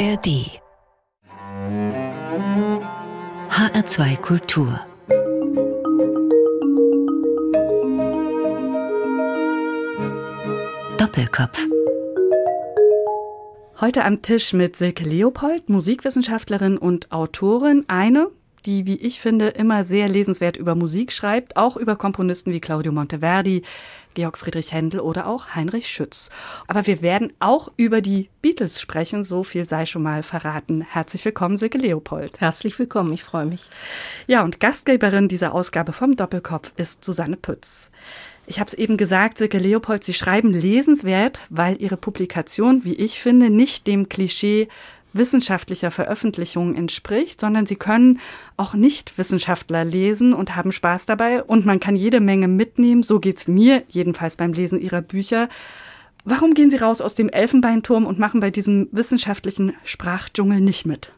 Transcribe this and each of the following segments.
ARD HR2 Kultur Doppelkopf Heute am Tisch mit Silke Leopold, Musikwissenschaftlerin und Autorin. Eine, die, wie ich finde, immer sehr lesenswert über Musik schreibt, auch über Komponisten wie Claudio Monteverdi, Georg Friedrich Händel oder auch Heinrich Schütz. Aber wir werden auch über die Beatles sprechen, so viel sei schon mal verraten. Herzlich willkommen, Silke Leopold. Herzlich willkommen, ich freue mich. Ja, und Gastgeberin dieser Ausgabe vom Doppelkopf ist Susanne Pütz. Ich habe es eben gesagt, Silke Leopold, Sie schreiben lesenswert, weil Ihre Publikation, wie ich finde, nicht dem Klischee wissenschaftlicher Veröffentlichungen entspricht, sondern sie können auch Nicht-Wissenschaftler lesen und haben Spaß dabei und man kann jede Menge mitnehmen. So geht's mir jedenfalls beim Lesen ihrer Bücher. Warum gehen Sie raus aus dem Elfenbeinturm und machen bei diesem wissenschaftlichen Sprachdschungel nicht mit?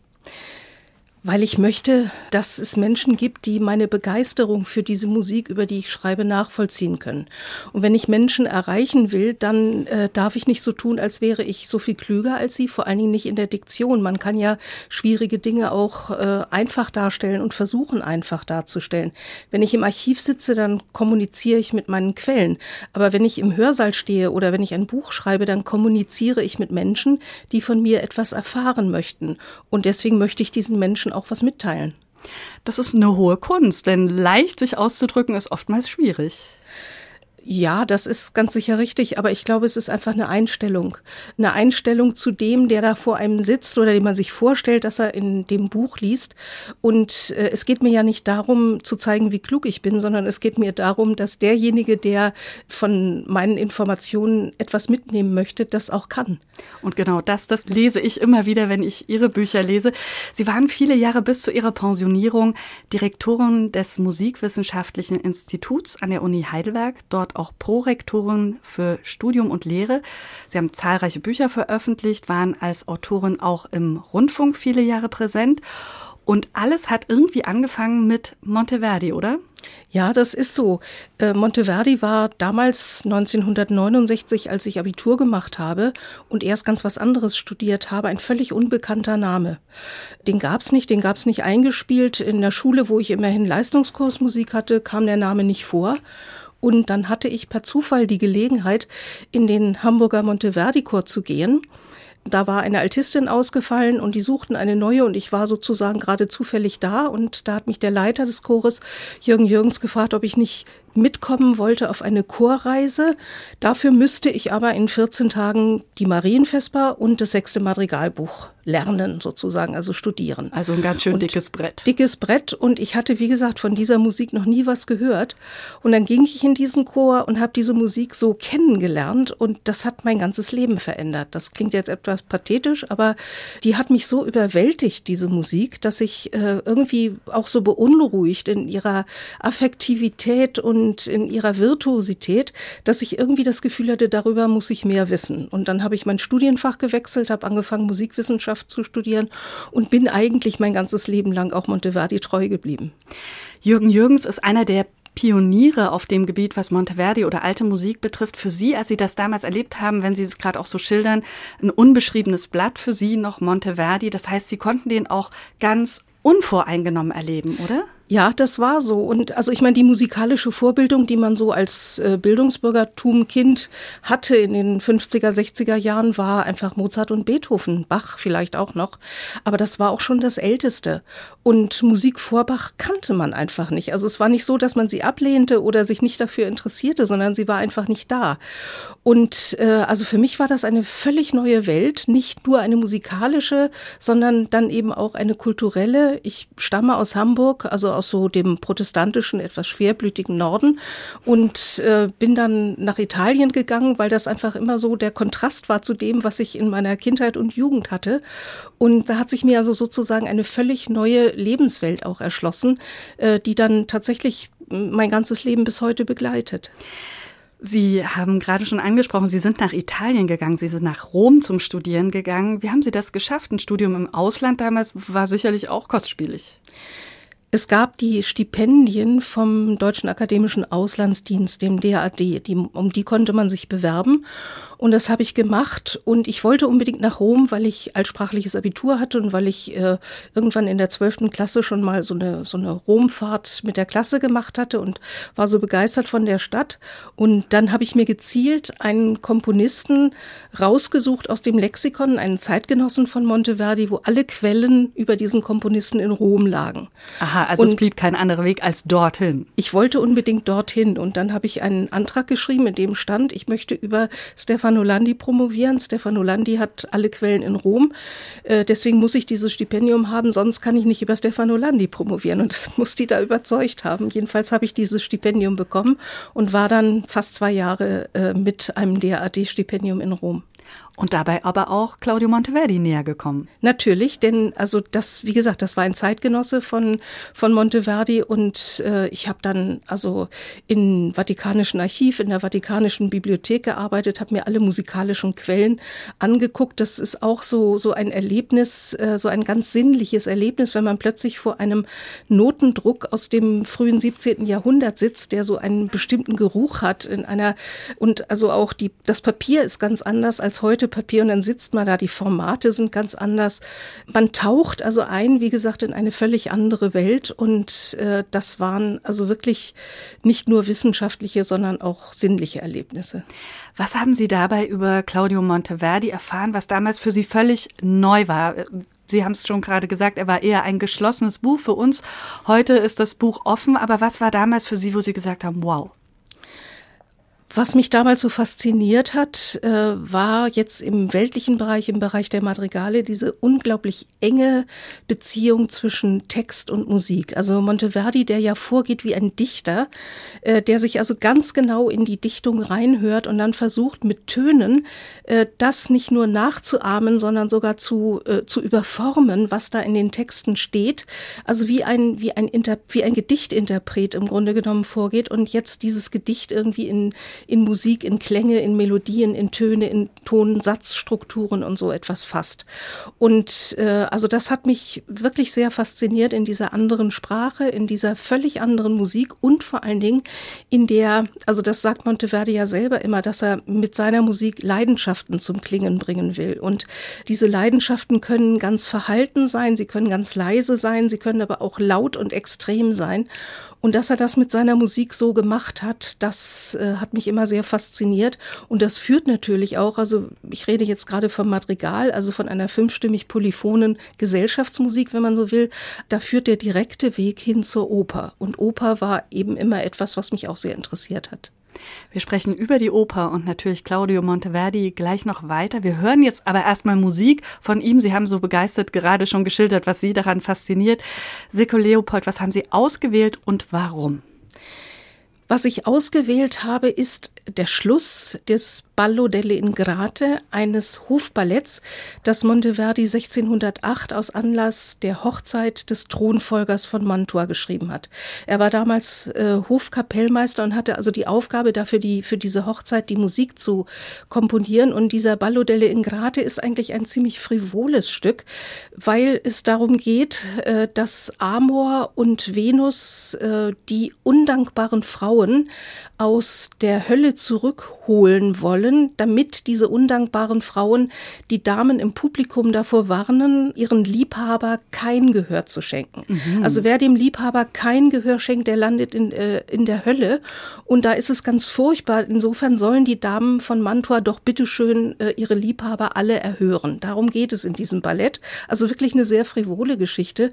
Weil ich möchte, dass es Menschen gibt, die meine Begeisterung für diese Musik, über die ich schreibe, nachvollziehen können. Und wenn ich Menschen erreichen will, dann äh, darf ich nicht so tun, als wäre ich so viel klüger als sie, vor allen Dingen nicht in der Diktion. Man kann ja schwierige Dinge auch äh, einfach darstellen und versuchen einfach darzustellen. Wenn ich im Archiv sitze, dann kommuniziere ich mit meinen Quellen. Aber wenn ich im Hörsaal stehe oder wenn ich ein Buch schreibe, dann kommuniziere ich mit Menschen, die von mir etwas erfahren möchten. Und deswegen möchte ich diesen Menschen auch was mitteilen. Das ist eine hohe Kunst, denn leicht sich auszudrücken ist oftmals schwierig. Ja, das ist ganz sicher richtig, aber ich glaube, es ist einfach eine Einstellung. Eine Einstellung zu dem, der da vor einem sitzt oder dem man sich vorstellt, dass er in dem Buch liest. Und äh, es geht mir ja nicht darum zu zeigen, wie klug ich bin, sondern es geht mir darum, dass derjenige, der von meinen Informationen etwas mitnehmen möchte, das auch kann. Und genau das, das lese ich immer wieder, wenn ich Ihre Bücher lese. Sie waren viele Jahre bis zu Ihrer Pensionierung Direktorin des Musikwissenschaftlichen Instituts an der Uni Heidelberg. Dort auch Prorektorin für Studium und Lehre. Sie haben zahlreiche Bücher veröffentlicht, waren als Autorin auch im Rundfunk viele Jahre präsent. Und alles hat irgendwie angefangen mit Monteverdi, oder? Ja, das ist so. Äh, Monteverdi war damals 1969, als ich Abitur gemacht habe und erst ganz was anderes studiert habe, ein völlig unbekannter Name. Den gab's nicht, den gab's nicht eingespielt. In der Schule, wo ich immerhin Leistungskursmusik hatte, kam der Name nicht vor. Und dann hatte ich per Zufall die Gelegenheit, in den Hamburger Monteverdi-Chor zu gehen. Da war eine Altistin ausgefallen und die suchten eine neue und ich war sozusagen gerade zufällig da und da hat mich der Leiter des Chores, Jürgen Jürgens, gefragt, ob ich nicht mitkommen wollte auf eine Chorreise. Dafür müsste ich aber in 14 Tagen die Marienvesper und das sechste Madrigalbuch lernen, sozusagen, also studieren. Also ein ganz schön und dickes Brett. Dickes Brett und ich hatte, wie gesagt, von dieser Musik noch nie was gehört. Und dann ging ich in diesen Chor und habe diese Musik so kennengelernt und das hat mein ganzes Leben verändert. Das klingt jetzt etwas pathetisch, aber die hat mich so überwältigt, diese Musik, dass ich äh, irgendwie auch so beunruhigt in ihrer Affektivität und und in ihrer Virtuosität, dass ich irgendwie das Gefühl hatte, darüber muss ich mehr wissen. Und dann habe ich mein Studienfach gewechselt, habe angefangen, Musikwissenschaft zu studieren und bin eigentlich mein ganzes Leben lang auch Monteverdi treu geblieben. Jürgen Jürgens ist einer der Pioniere auf dem Gebiet, was Monteverdi oder alte Musik betrifft. Für Sie, als Sie das damals erlebt haben, wenn Sie es gerade auch so schildern, ein unbeschriebenes Blatt für Sie noch Monteverdi. Das heißt, Sie konnten den auch ganz unvoreingenommen erleben, oder? Ja, das war so. Und also ich meine, die musikalische Vorbildung, die man so als äh, Bildungsbürgertum Kind hatte in den 50er, 60er Jahren, war einfach Mozart und Beethoven, Bach vielleicht auch noch. Aber das war auch schon das Älteste. Und Musik vor Bach kannte man einfach nicht. Also es war nicht so, dass man sie ablehnte oder sich nicht dafür interessierte, sondern sie war einfach nicht da. Und äh, also für mich war das eine völlig neue Welt, nicht nur eine musikalische, sondern dann eben auch eine kulturelle. Ich stamme aus Hamburg, also aus aus so dem protestantischen, etwas schwerblütigen Norden und äh, bin dann nach Italien gegangen, weil das einfach immer so der Kontrast war zu dem, was ich in meiner Kindheit und Jugend hatte. Und da hat sich mir also sozusagen eine völlig neue Lebenswelt auch erschlossen, äh, die dann tatsächlich mein ganzes Leben bis heute begleitet. Sie haben gerade schon angesprochen, Sie sind nach Italien gegangen, Sie sind nach Rom zum Studieren gegangen. Wie haben Sie das geschafft? Ein Studium im Ausland damals war sicherlich auch kostspielig. Es gab die Stipendien vom Deutschen Akademischen Auslandsdienst, dem DAD, die, um die konnte man sich bewerben. Und das habe ich gemacht. Und ich wollte unbedingt nach Rom, weil ich altsprachliches Abitur hatte und weil ich äh, irgendwann in der zwölften Klasse schon mal so eine, so eine Romfahrt mit der Klasse gemacht hatte und war so begeistert von der Stadt. Und dann habe ich mir gezielt einen Komponisten rausgesucht aus dem Lexikon, einen Zeitgenossen von Monteverdi, wo alle Quellen über diesen Komponisten in Rom lagen. Aha, also und es blieb kein anderer Weg als dorthin. Ich wollte unbedingt dorthin und dann habe ich einen Antrag geschrieben, in dem stand, ich möchte über Stefano Landi promovieren. Stefano Landi hat alle Quellen in Rom. Äh, deswegen muss ich dieses Stipendium haben, sonst kann ich nicht über Stefano Landi promovieren. Und das muss die da überzeugt haben. Jedenfalls habe ich dieses Stipendium bekommen und war dann fast zwei Jahre äh, mit einem DAAD-Stipendium in Rom. Und dabei aber auch Claudio Monteverdi näher gekommen. Natürlich, denn also das, wie gesagt, das war ein Zeitgenosse von, von Monteverdi und äh, ich habe dann also im Vatikanischen Archiv, in der Vatikanischen Bibliothek gearbeitet, habe mir alle musikalischen Quellen angeguckt. Das ist auch so, so ein Erlebnis, äh, so ein ganz sinnliches Erlebnis, wenn man plötzlich vor einem Notendruck aus dem frühen 17. Jahrhundert sitzt, der so einen bestimmten Geruch hat in einer und also auch die, das Papier ist ganz anders als heute Papier und dann sitzt man da, die Formate sind ganz anders. Man taucht also ein, wie gesagt, in eine völlig andere Welt und äh, das waren also wirklich nicht nur wissenschaftliche, sondern auch sinnliche Erlebnisse. Was haben Sie dabei über Claudio Monteverdi erfahren, was damals für Sie völlig neu war? Sie haben es schon gerade gesagt, er war eher ein geschlossenes Buch für uns. Heute ist das Buch offen, aber was war damals für Sie, wo Sie gesagt haben, wow? Was mich damals so fasziniert hat, äh, war jetzt im weltlichen Bereich, im Bereich der Madrigale, diese unglaublich enge Beziehung zwischen Text und Musik. Also Monteverdi, der ja vorgeht wie ein Dichter, äh, der sich also ganz genau in die Dichtung reinhört und dann versucht mit Tönen äh, das nicht nur nachzuahmen, sondern sogar zu, zu überformen, was da in den Texten steht. Also wie ein, wie ein, Inter wie ein Gedichtinterpret im Grunde genommen vorgeht und jetzt dieses Gedicht irgendwie in in Musik, in Klänge, in Melodien, in Töne, in Tonsatzstrukturen und so etwas fasst. Und äh, also das hat mich wirklich sehr fasziniert in dieser anderen Sprache, in dieser völlig anderen Musik und vor allen Dingen in der, also das sagt Monteverdi ja selber immer, dass er mit seiner Musik Leidenschaften zum Klingen bringen will. Und diese Leidenschaften können ganz verhalten sein, sie können ganz leise sein, sie können aber auch laut und extrem sein. Und dass er das mit seiner Musik so gemacht hat, das äh, hat mich immer sehr fasziniert. Und das führt natürlich auch, also ich rede jetzt gerade vom Madrigal, also von einer fünfstimmig polyphonen Gesellschaftsmusik, wenn man so will. Da führt der direkte Weg hin zur Oper. Und Oper war eben immer etwas, was mich auch sehr interessiert hat. Wir sprechen über die Oper und natürlich Claudio Monteverdi gleich noch weiter. Wir hören jetzt aber erstmal Musik von ihm. Sie haben so begeistert gerade schon geschildert, was Sie daran fasziniert. Seko Leopold, was haben Sie ausgewählt und warum? Was ich ausgewählt habe, ist der Schluss des Ballo delle Ingrate, eines Hofballetts, das Monteverdi 1608 aus Anlass der Hochzeit des Thronfolgers von Mantua geschrieben hat. Er war damals äh, Hofkapellmeister und hatte also die Aufgabe dafür, die, für diese Hochzeit die Musik zu komponieren. Und dieser Ballo delle Ingrate ist eigentlich ein ziemlich frivoles Stück, weil es darum geht, äh, dass Amor und Venus äh, die undankbaren Frauen aus der Hölle zurück zurückholen wollen, damit diese undankbaren Frauen die Damen im Publikum davor warnen, ihren Liebhaber kein Gehör zu schenken. Mhm. Also wer dem Liebhaber kein Gehör schenkt, der landet in, äh, in der Hölle. Und da ist es ganz furchtbar. Insofern sollen die Damen von Mantua doch bitteschön äh, ihre Liebhaber alle erhören. Darum geht es in diesem Ballett. Also wirklich eine sehr frivole Geschichte.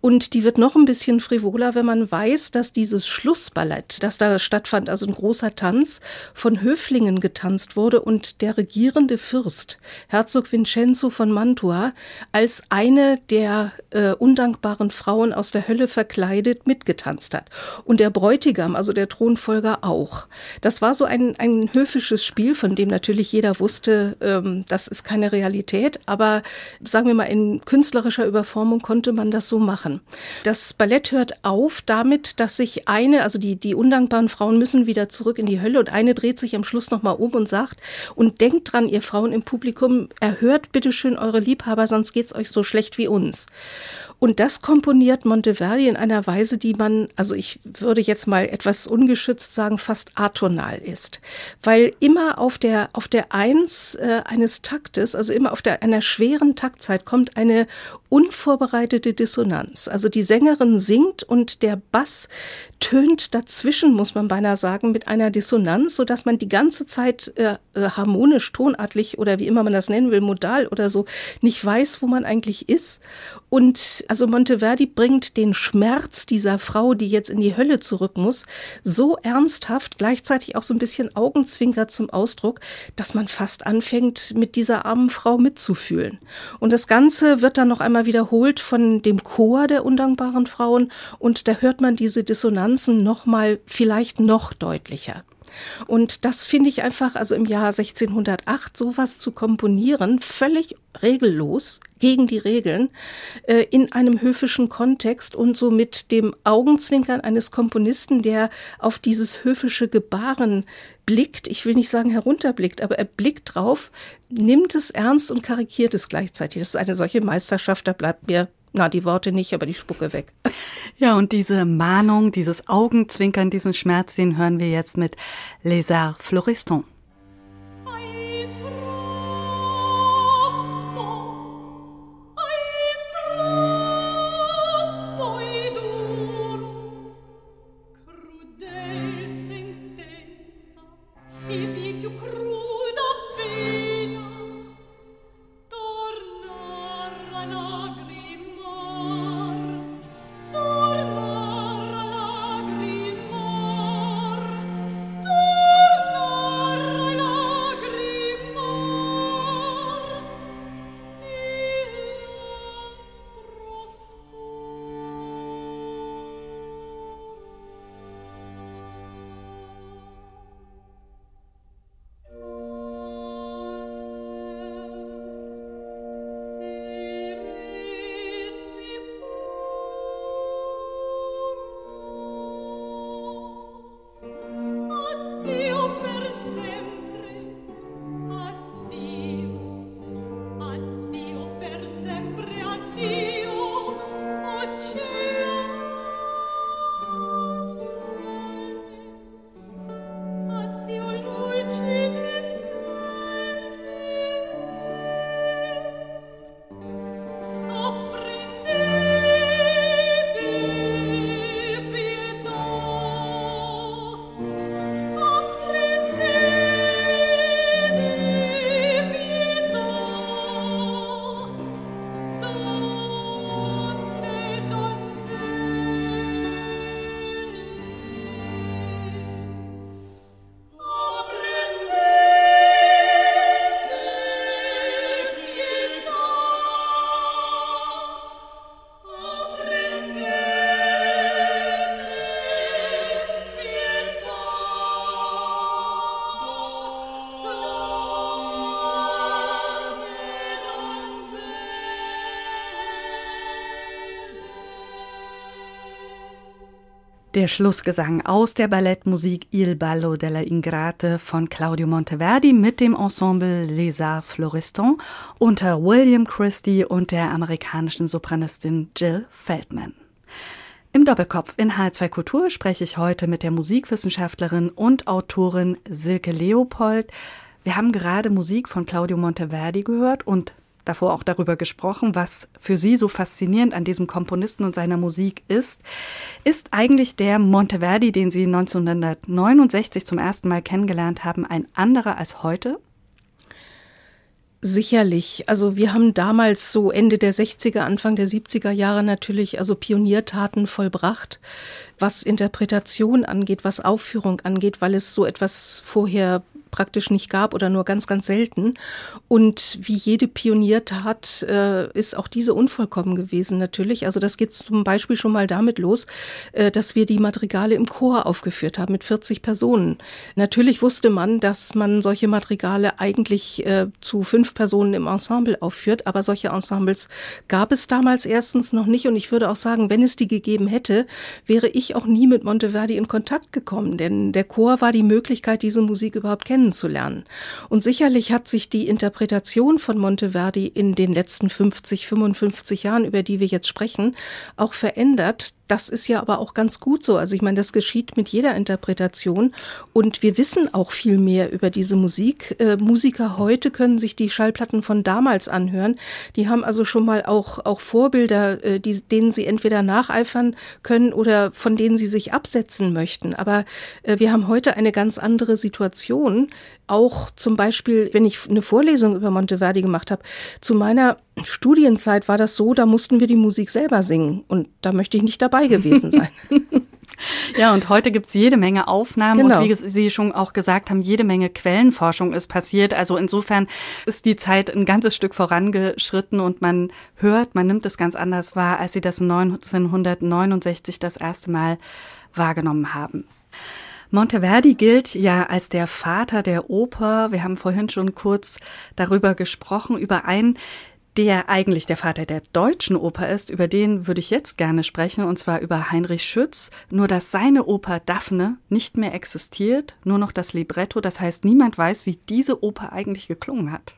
Und die wird noch ein bisschen frivoler, wenn man weiß, dass dieses Schlussballett, das da stattfand, also ein großer Tanz, von Höflingen getanzt wurde und der regierende Fürst, Herzog Vincenzo von Mantua, als eine der äh, undankbaren Frauen aus der Hölle verkleidet mitgetanzt hat. Und der Bräutigam, also der Thronfolger, auch. Das war so ein, ein höfisches Spiel, von dem natürlich jeder wusste, ähm, das ist keine Realität, aber sagen wir mal, in künstlerischer Überformung konnte man das so machen. Das Ballett hört auf damit, dass sich eine, also die, die undankbaren Frauen müssen wieder zurück in die Hölle und eine dreht sich am Schluss nochmal um und sagt, und denkt dran, ihr Frauen im Publikum, erhört bitte schön eure Liebhaber, sonst geht's euch so schlecht wie uns. Und das komponiert Monteverdi in einer Weise, die man, also ich würde jetzt mal etwas ungeschützt sagen, fast atonal ist. Weil immer auf der, auf der Eins äh, eines Taktes, also immer auf der, einer schweren Taktzeit kommt eine unvorbereitete Dissonanz. Also die Sängerin singt und der Bass tönt dazwischen, muss man beinahe sagen, mit einer Dissonanz, so dass man die ganze Zeit äh, äh, harmonisch, tonartlich oder wie immer man das nennen will, modal oder so, nicht weiß, wo man eigentlich ist. Und also Monteverdi bringt den Schmerz dieser Frau, die jetzt in die Hölle zurück muss, so ernsthaft, gleichzeitig auch so ein bisschen Augenzwinker zum Ausdruck, dass man fast anfängt, mit dieser armen Frau mitzufühlen. Und das Ganze wird dann noch einmal wiederholt von dem Chor der undankbaren Frauen und da hört man diese Dissonanzen noch mal vielleicht noch deutlicher. Und das finde ich einfach, also im Jahr 1608 sowas zu komponieren, völlig regellos, gegen die Regeln, äh, in einem höfischen Kontext und so mit dem Augenzwinkern eines Komponisten, der auf dieses höfische Gebaren blickt, ich will nicht sagen herunterblickt, aber er blickt drauf, nimmt es ernst und karikiert es gleichzeitig. Das ist eine solche Meisterschaft, da bleibt mir na, die Worte nicht, aber die Spucke weg. Ja, und diese Mahnung, dieses Augenzwinkern, diesen Schmerz, den hören wir jetzt mit Les Arts Floristons. Der Schlussgesang aus der Ballettmusik Il Ballo della Ingrate von Claudio Monteverdi mit dem Ensemble Les Arts Floristons unter William Christie und der amerikanischen Sopranistin Jill Feldman. Im Doppelkopf in H2 Kultur spreche ich heute mit der Musikwissenschaftlerin und Autorin Silke Leopold. Wir haben gerade Musik von Claudio Monteverdi gehört und davor auch darüber gesprochen, was für Sie so faszinierend an diesem Komponisten und seiner Musik ist. Ist eigentlich der Monteverdi, den Sie 1969 zum ersten Mal kennengelernt haben, ein anderer als heute? Sicherlich. Also wir haben damals so Ende der 60er, Anfang der 70er Jahre natürlich also Pioniertaten vollbracht, was Interpretation angeht, was Aufführung angeht, weil es so etwas vorher praktisch nicht gab oder nur ganz, ganz selten. Und wie jede Pioniertat äh, ist auch diese unvollkommen gewesen natürlich. Also das geht zum Beispiel schon mal damit los, äh, dass wir die Madrigale im Chor aufgeführt haben mit 40 Personen. Natürlich wusste man, dass man solche Madrigale eigentlich äh, zu fünf Personen im Ensemble aufführt, aber solche Ensembles gab es damals erstens noch nicht und ich würde auch sagen, wenn es die gegeben hätte, wäre ich auch nie mit Monteverdi in Kontakt gekommen, denn der Chor war die Möglichkeit, diese Musik überhaupt kennenzulernen kennenzulernen. Und sicherlich hat sich die Interpretation von Monteverdi in den letzten 50, 55 Jahren, über die wir jetzt sprechen, auch verändert. Das ist ja aber auch ganz gut so. Also ich meine, das geschieht mit jeder Interpretation und wir wissen auch viel mehr über diese Musik. Äh, Musiker heute können sich die Schallplatten von damals anhören. Die haben also schon mal auch, auch Vorbilder, äh, die, denen sie entweder nacheifern können oder von denen sie sich absetzen möchten. Aber äh, wir haben heute eine ganz andere Situation. Auch zum Beispiel, wenn ich eine Vorlesung über Monteverdi gemacht habe, zu meiner Studienzeit war das so, da mussten wir die Musik selber singen und da möchte ich nicht dabei gewesen sein. Ja, und heute gibt's jede Menge Aufnahmen Genau. und wie Sie schon auch gesagt haben, jede Menge Quellenforschung ist passiert. Also insofern ist die Zeit ein ganzes Stück vorangeschritten und man hört, man nimmt es ganz anders wahr, als Sie das 1969 das erste Mal wahrgenommen haben. Monteverdi gilt ja als der Vater der Oper. Wir haben vorhin schon kurz darüber gesprochen, über einen, der eigentlich der Vater der deutschen Oper ist, über den würde ich jetzt gerne sprechen, und zwar über Heinrich Schütz. Nur dass seine Oper Daphne nicht mehr existiert, nur noch das Libretto. Das heißt, niemand weiß, wie diese Oper eigentlich geklungen hat.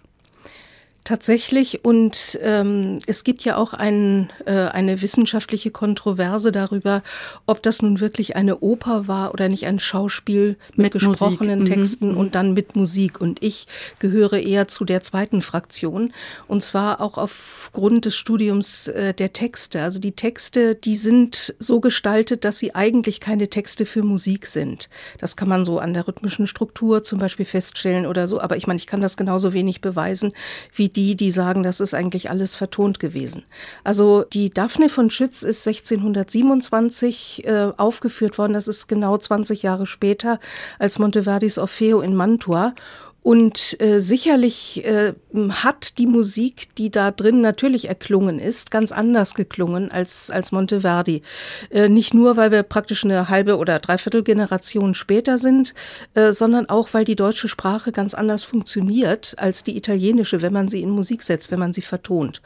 Tatsächlich und ähm, es gibt ja auch ein, äh, eine wissenschaftliche Kontroverse darüber, ob das nun wirklich eine Oper war oder nicht ein Schauspiel mit, Mit gesprochenen Musik. Mhm. Texten und dann mit Musik. Und ich gehöre eher zu der zweiten Fraktion und zwar auch aufgrund des Studiums äh, der Texte. Also die Texte, die sind so gestaltet, dass sie eigentlich keine Texte für Musik sind. Das kann man so an der rhythmischen Struktur zum Beispiel feststellen oder so. Aber ich meine, ich kann das genauso wenig beweisen wie die, die sagen, das ist eigentlich alles vertont gewesen. Also die Daphne von Schütz ist 1627 äh, aufgeführt worden. Das ist genau 20 Jahre später als Monteverdis Orfeo in Mantua. Und äh, sicherlich äh, hat die Musik, die da drin natürlich erklungen ist, ganz anders geklungen als, als Monteverdi. Äh, nicht nur, weil wir praktisch eine halbe oder dreiviertel Generation später sind, äh, sondern auch, weil die deutsche Sprache ganz anders funktioniert als die italienische, wenn man sie in Musik setzt, wenn man sie vertont.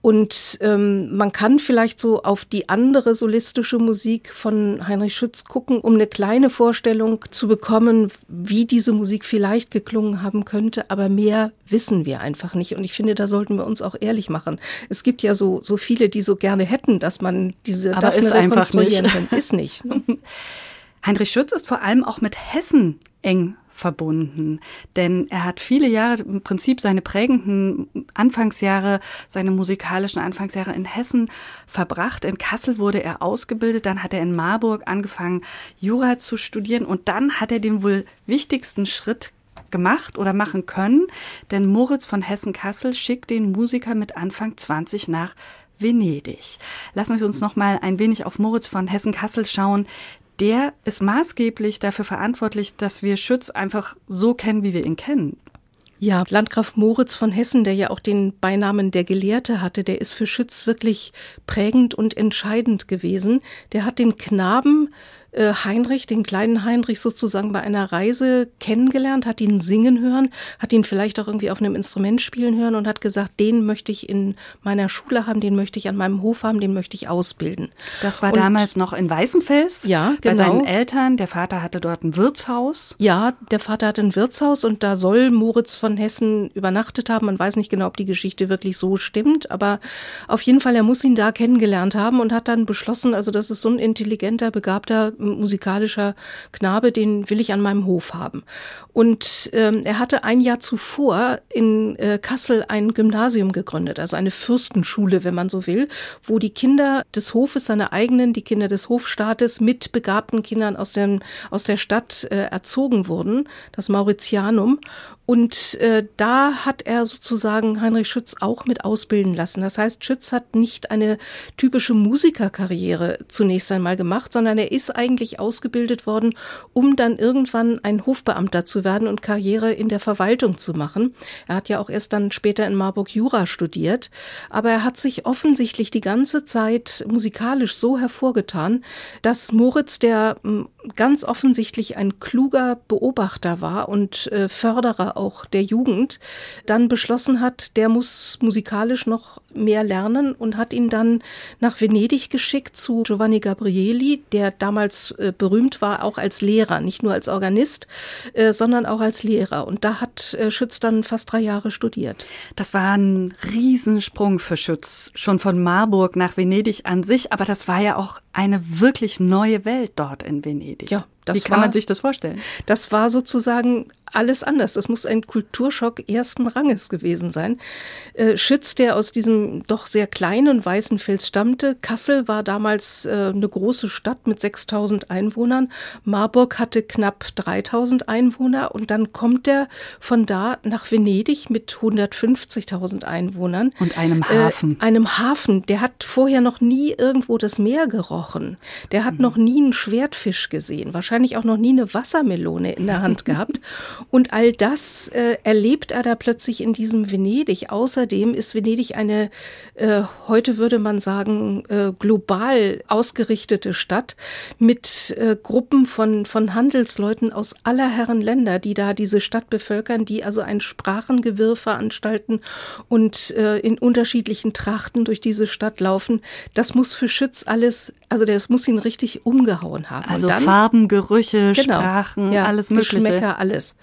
Und ähm, man kann vielleicht so auf die andere solistische Musik von Heinrich Schütz gucken, um eine kleine Vorstellung zu bekommen, wie diese Musik vielleicht geklungen haben könnte, aber mehr wissen wir einfach nicht. Und ich finde, da sollten wir uns auch ehrlich machen. Es gibt ja so, so viele, die so gerne hätten, dass man diese Aber ist einfach nicht. kann. Ist nicht. Ne? Heinrich Schütz ist vor allem auch mit Hessen eng verbunden, denn er hat viele Jahre im Prinzip seine prägenden Anfangsjahre, seine musikalischen Anfangsjahre in Hessen verbracht. In Kassel wurde er ausgebildet, dann hat er in Marburg angefangen, Jura zu studieren und dann hat er den wohl wichtigsten Schritt gemacht oder machen können, denn Moritz von Hessen-Kassel schickt den Musiker mit Anfang 20 nach Venedig. Lassen Sie uns noch mal ein wenig auf Moritz von Hessen-Kassel schauen. Der ist maßgeblich dafür verantwortlich, dass wir Schütz einfach so kennen, wie wir ihn kennen. Ja, Landgraf Moritz von Hessen, der ja auch den Beinamen der Gelehrte hatte, der ist für Schütz wirklich prägend und entscheidend gewesen. Der hat den Knaben äh, Heinrich, den kleinen Heinrich sozusagen bei einer Reise kennengelernt, hat ihn singen hören, hat ihn vielleicht auch irgendwie auf einem Instrument spielen hören und hat gesagt, den möchte ich in meiner Schule haben, den möchte ich an meinem Hof haben, den möchte ich ausbilden. Das war Und- damals noch in Weißenfels. Ja, Bei genau. seinen Eltern. Der Vater hatte dort ein Wirtshaus. Ja, der Vater hat ein Wirtshaus und da soll Moritz von Hessen übernachtet haben. Man weiß nicht genau, ob die Geschichte wirklich so stimmt, aber auf jeden Fall, er muss ihn da kennengelernt haben und hat dann beschlossen, also das ist so ein intelligenter, begabter, musikalischer Knabe, den will ich an meinem Hof haben. Und ähm, er hatte ein Jahr zuvor in äh, Kassel ein Gymnasium gegründet, also eine Fürstenschule, wenn man so will, wo die Kinder des Hofes, seine eigenen, die Kinder des Hofstaates mit begabten Kindern aus, dem, aus der Stadt äh, erzogen wurden, das Mauritianum. Und äh, da hat er sozusagen Heinrich Schütz auch mit ausbilden lassen. Das heißt, Schütz hat nicht eine typische Musikerkarriere zunächst einmal gemacht, sondern er ist eigentlich ausgebildet worden, um dann irgendwann ein Hofbeamter zu werden und Karriere in der Verwaltung zu machen. Er hat ja auch erst dann später in Marburg Jura studiert, aber er hat sich offensichtlich die ganze Zeit musikalisch so hervorgetan, dass Moritz, der m, ganz offensichtlich ein kluger Beobachter war und äh, Förderer auch der Jugend, dann beschlossen hat, der muss musikalisch noch mehr lernen und hat ihn dann nach Venedig geschickt zu Giovanni Gabrieli, der damals äh, berühmt war, auch als Lehrer, nicht nur als Organist, äh, sondern auch als Lehrer. Und da hat äh, Schütz dann fast drei Jahre studiert. Das war ein Riesensprung für Schütz, schon von Marburg nach Venedig an sich, aber das war ja auch eine wirklich neue Welt dort in Venedig. Ja, das Wie kann war, man sich das vorstellen? Das war sozusagen alles anders. Das muss ein Kulturschock ersten Ranges gewesen sein. Äh, Schütz, der aus diesem doch sehr kleinen Weißenfels stammte, Kassel war damals äh, eine große Stadt mit 6000 Einwohnern, Marburg hatte knapp 3000 Einwohner und dann kommt er von da nach Venedig mit 150.000 Einwohnern. Und einem äh, Hafen. Äh, einem Hafen. Der hat vorher noch nie irgendwo das Meer gerochen. Der hat mhm. noch nie einen Schwertfisch gesehen, wahrscheinlich auch noch nie eine Wassermelone in der Hand gehabt. Und all das äh, erlebt er da plötzlich in diesem Venedig. Außerdem ist Venedig eine, äh, heute würde man sagen, äh, global ausgerichtete Stadt mit äh, Gruppen von, von Handelsleuten aus aller Herren Länder, die da diese Stadt bevölkern, die also ein Sprachengewirr veranstalten und äh, in unterschiedlichen Trachten durch diese Stadt laufen. Das muss für Schütz alles, also das muss ihn richtig umgehauen haben. Also dann, Farben, Gerüche, genau, Sprachen, ja, alles Mögliche. Geschmäcker, alles.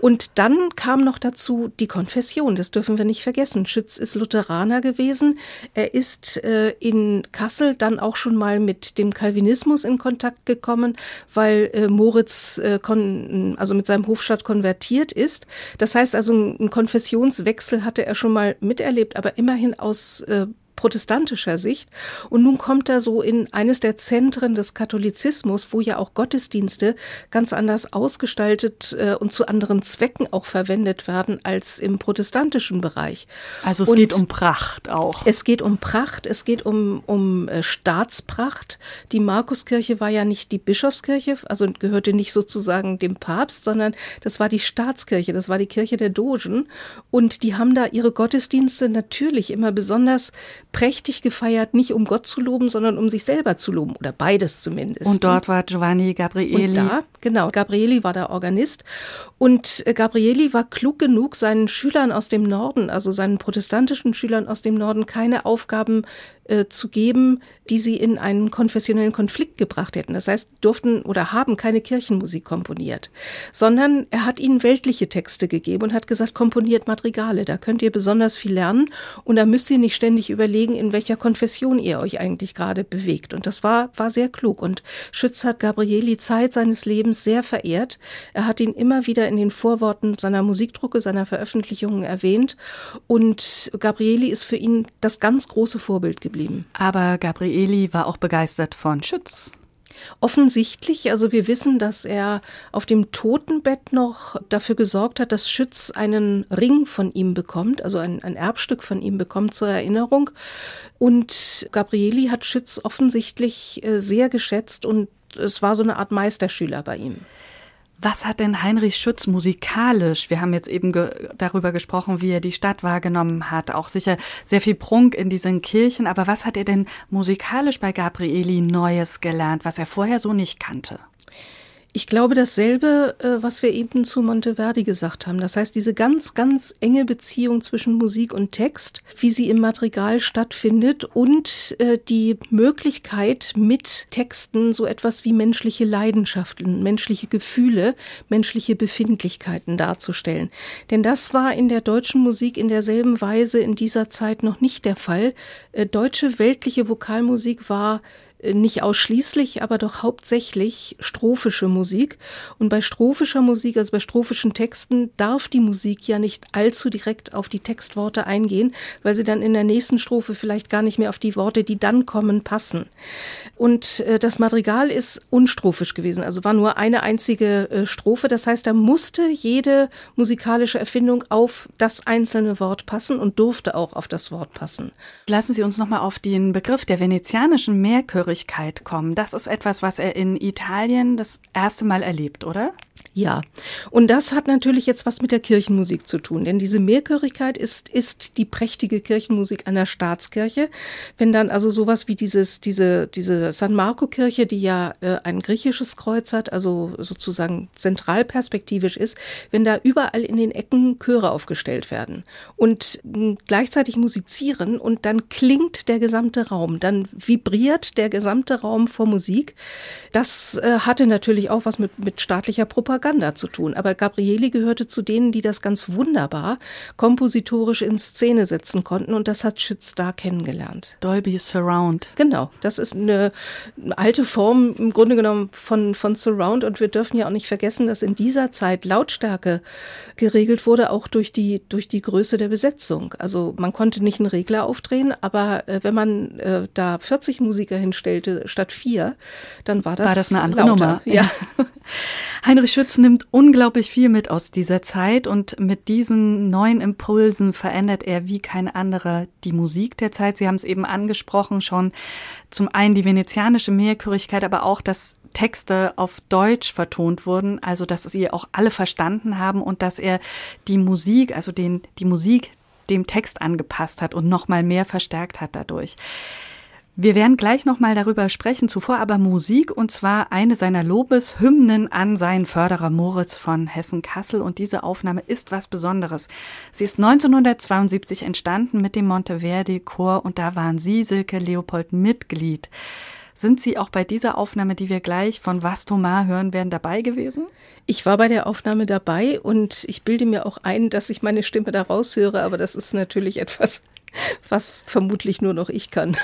Und dann kam noch dazu die Konfession, das dürfen wir nicht vergessen. Schütz ist Lutheraner gewesen. Er ist äh, in Kassel dann auch schon mal mit dem Calvinismus in Kontakt gekommen, weil äh, Moritz äh, kon, also mit seinem Hofstaat konvertiert ist. Das heißt also, einen Konfessionswechsel hatte er schon mal miterlebt, aber immerhin aus äh, protestantischer Sicht. Und nun kommt er so in eines der Zentren des Katholizismus, wo ja auch Gottesdienste ganz anders ausgestaltet äh, und zu anderen Zwecken auch verwendet werden als im protestantischen Bereich. Also es und geht um Pracht auch. Es geht um Pracht, es geht um, um äh, Staatspracht. Die Markuskirche war ja nicht die Bischofskirche, also gehörte nicht sozusagen dem Papst, sondern das war die Staatskirche, das war die Kirche der Dogen. Und die haben da ihre Gottesdienste natürlich immer besonders prächtig gefeiert, nicht um Gott zu loben, sondern um sich selber zu loben oder beides zumindest. Und dort war Giovanni Gabrieli. Und da, genau, Gabrieli war der Organist und äh, Gabrieli war klug genug, seinen Schülern aus dem Norden, also seinen protestantischen Schülern aus dem Norden, keine Aufgaben äh, zu geben, die sie in einen konfessionellen Konflikt gebracht hätten. Das heißt, durften oder haben keine Kirchenmusik komponiert, sondern er hat ihnen weltliche Texte gegeben und hat gesagt, komponiert Madrigale, da könnt ihr besonders viel lernen und da müsst ihr nicht ständig überlegen, in welcher Konfession ihr euch eigentlich gerade bewegt. Und das war, war sehr klug. Und Schütz hat Gabrieli Zeit seines Lebens sehr verehrt. Er hat ihn immer wieder in den Vorworten seiner Musikdrucke, seiner Veröffentlichungen erwähnt. Und Gabrieli ist für ihn das ganz große Vorbild geblieben geblieben. Aber Gabrieli war auch begeistert von Schütz. Offensichtlich, also wir wissen, dass er auf dem Totenbett noch dafür gesorgt hat, dass Schütz einen Ring von ihm bekommt, also ein, ein Erbstück von ihm bekommt zur Erinnerung. Und Gabrieli hat Schütz offensichtlich äh, sehr geschätzt und es war so eine Art Meisterschüler bei ihm. Was hat denn Heinrich Schütz musikalisch? Wir haben jetzt eben ge darüber gesprochen, wie er die Stadt wahrgenommen hat. Auch sicher sehr viel Prunk in diesen Kirchen. Aber was hat er denn musikalisch bei Gabrieli Neues gelernt, was er vorher so nicht kannte? Ich glaube dasselbe, äh, was wir eben zu Monteverdi gesagt haben. Das heißt, diese ganz, ganz enge Beziehung zwischen Musik und Text, wie sie im Madrigal stattfindet und äh, die Möglichkeit, mit Texten so etwas wie menschliche Leidenschaften, menschliche Gefühle, menschliche Befindlichkeiten darzustellen. Denn das war in der deutschen Musik in derselben Weise in dieser Zeit noch nicht der Fall. Äh, deutsche weltliche Vokalmusik war nicht ausschließlich, aber doch hauptsächlich strophische Musik. Und bei strophischer Musik, also bei strophischen Texten, darf die Musik ja nicht allzu direkt auf die Textworte eingehen, weil sie dann in der nächsten Strophe vielleicht gar nicht mehr auf die Worte, die dann kommen, passen. Und äh, das Madrigal ist unstrophisch gewesen, also war nur eine einzige äh, Strophe. Das heißt, da musste jede musikalische Erfindung auf das einzelne Wort passen und durfte auch auf das Wort passen. Lassen Sie uns nochmal auf den Begriff der venezianischen Mehrchöre Zugehörigkeit kommen. Das ist etwas, was er in Italien das erste Mal erlebt, oder? Ja, und das hat natürlich jetzt was mit der Kirchenmusik zu tun, denn diese Mehrchörigkeit ist, ist die prächtige Kirchenmusik einer Staatskirche. Wenn dann also sowas wie dieses, diese, diese San Marco-Kirche, die ja äh, ein griechisches Kreuz hat, also sozusagen zentralperspektivisch ist, wenn da überall in den Ecken Chöre aufgestellt werden und mh, gleichzeitig musizieren und dann klingt der gesamte Raum, dann vibriert der gesamte Raum vor Musik. Das äh, hatte natürlich auch was mit, mit staatlicher Propaganda Propaganda zu tun. Aber Gabrieli gehörte zu denen, die das ganz wunderbar kompositorisch in Szene setzen konnten. Und das hat Schütz da kennengelernt. Dolby Surround. Genau. Das ist eine, alte Form im Grunde genommen von, von Surround. Und wir dürfen ja auch nicht vergessen, dass in dieser Zeit Lautstärke geregelt wurde, auch durch die, durch die Größe der Besetzung. Also man konnte nicht einen Regler aufdrehen, aber äh, wenn man äh, da 40 Musiker hinstellte statt vier, dann war das, war das eine andere lauter. Nummer. Ja. Heinrich Schütz nimmt unglaublich viel mit aus dieser Zeit und mit diesen neuen Impulsen verändert er wie kein anderer die Musik der Zeit. Sie haben es eben angesprochen schon. Zum einen die venezianische Mehrchörigkeit, aber auch, dass Texte auf Deutsch vertont wurden, also dass sie auch alle verstanden haben und dass er die Musik, also den, die Musik dem Text angepasst hat und nochmal mehr verstärkt hat dadurch. Wir werden gleich nochmal darüber sprechen, zuvor aber Musik und zwar eine seiner Lobeshymnen an seinen Förderer Moritz von Hessen-Kassel und diese Aufnahme ist was Besonderes. Sie ist 1972 entstanden mit dem Monteverdi Chor und da waren Sie, Silke Leopold, Mitglied. Sind Sie auch bei dieser Aufnahme, die wir gleich von Vastomar hören werden, dabei gewesen? Ich war bei der Aufnahme dabei und ich bilde mir auch ein, dass ich meine Stimme da raushöre, aber das ist natürlich etwas, was vermutlich nur noch ich kann.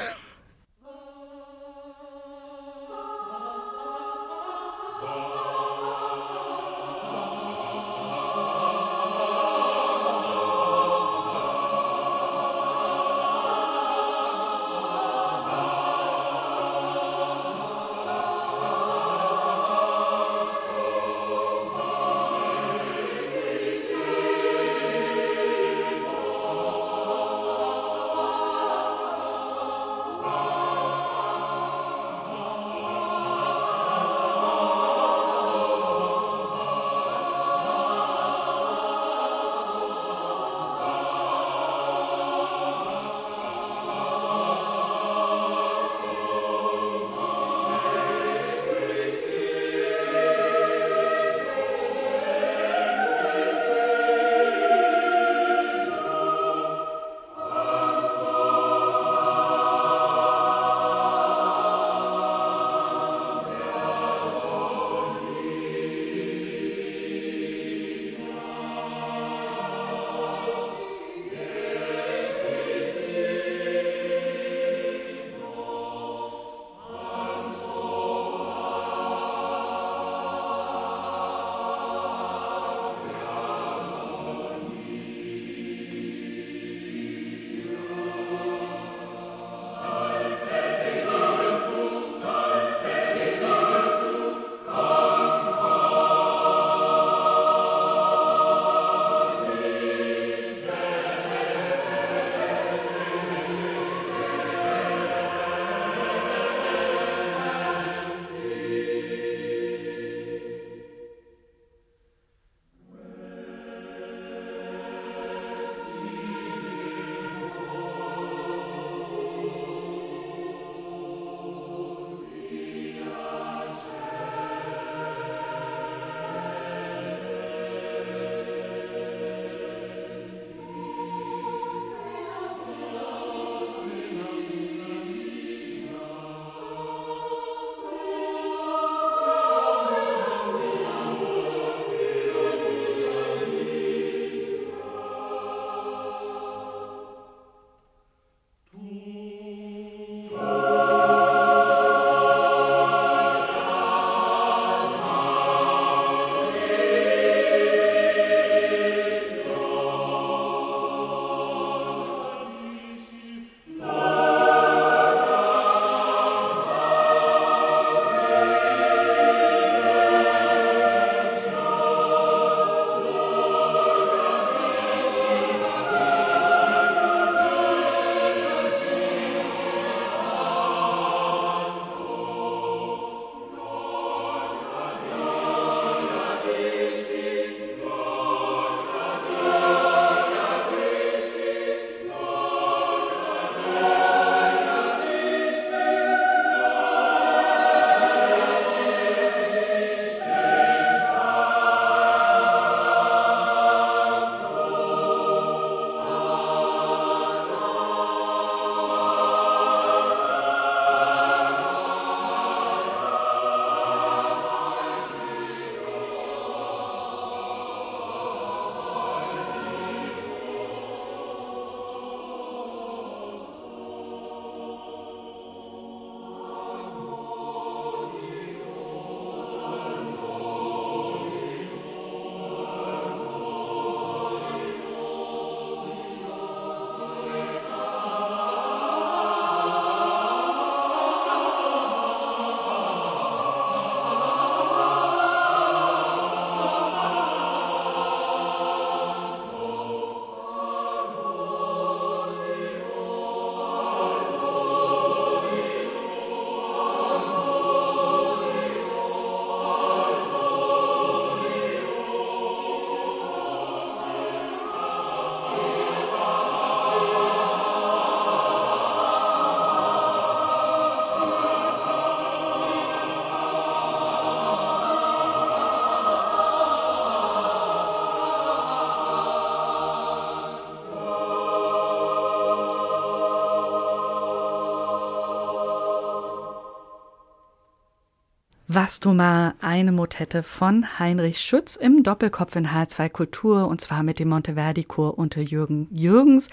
Mal eine Motette von Heinrich Schütz im Doppelkopf in H2 Kultur und zwar mit dem Monteverdi-Chor unter Jürgen Jürgens,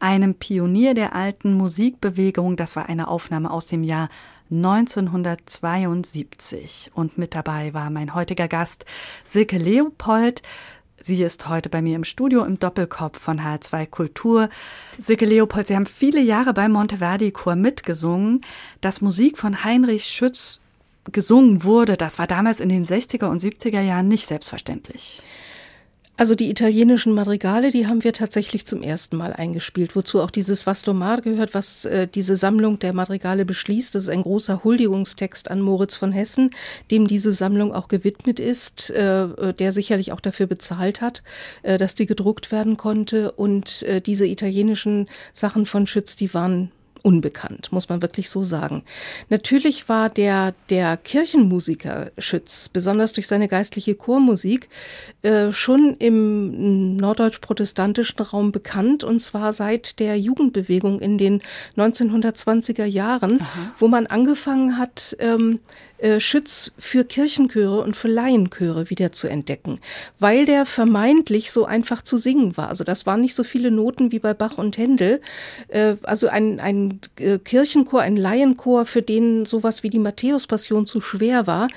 einem Pionier der alten Musikbewegung. Das war eine Aufnahme aus dem Jahr 1972 und mit dabei war mein heutiger Gast Silke Leopold. Sie ist heute bei mir im Studio im Doppelkopf von H2 Kultur. Silke Leopold, Sie haben viele Jahre beim Monteverdi-Chor mitgesungen. Das Musik von Heinrich Schütz gesungen wurde, das war damals in den 60er und 70er Jahren nicht selbstverständlich. Also die italienischen Madrigale, die haben wir tatsächlich zum ersten Mal eingespielt, wozu auch dieses Vastomar gehört, was äh, diese Sammlung der Madrigale beschließt. Das ist ein großer Huldigungstext an Moritz von Hessen, dem diese Sammlung auch gewidmet ist, äh, der sicherlich auch dafür bezahlt hat, äh, dass die gedruckt werden konnte. Und äh, diese italienischen Sachen von Schütz, die waren unbekannt, muss man wirklich so sagen. Natürlich war der, der Kirchenmusiker Schütz, besonders durch seine geistliche Chormusik, äh, schon im norddeutsch-protestantischen Raum bekannt und zwar seit der Jugendbewegung in den 1920er Jahren, Aha. wo man angefangen hat, ähm, äh, Schütz für Kirchenchöre und für Laienchöre wieder zu entdecken, weil der vermeintlich so einfach zu singen war. Also das waren nicht so viele Noten wie bei Bach und Händel. Äh, also ein, ein äh, Kirchenchor, ein Laienchor, für den sowas wie die Matthäus-Passion zu schwer war,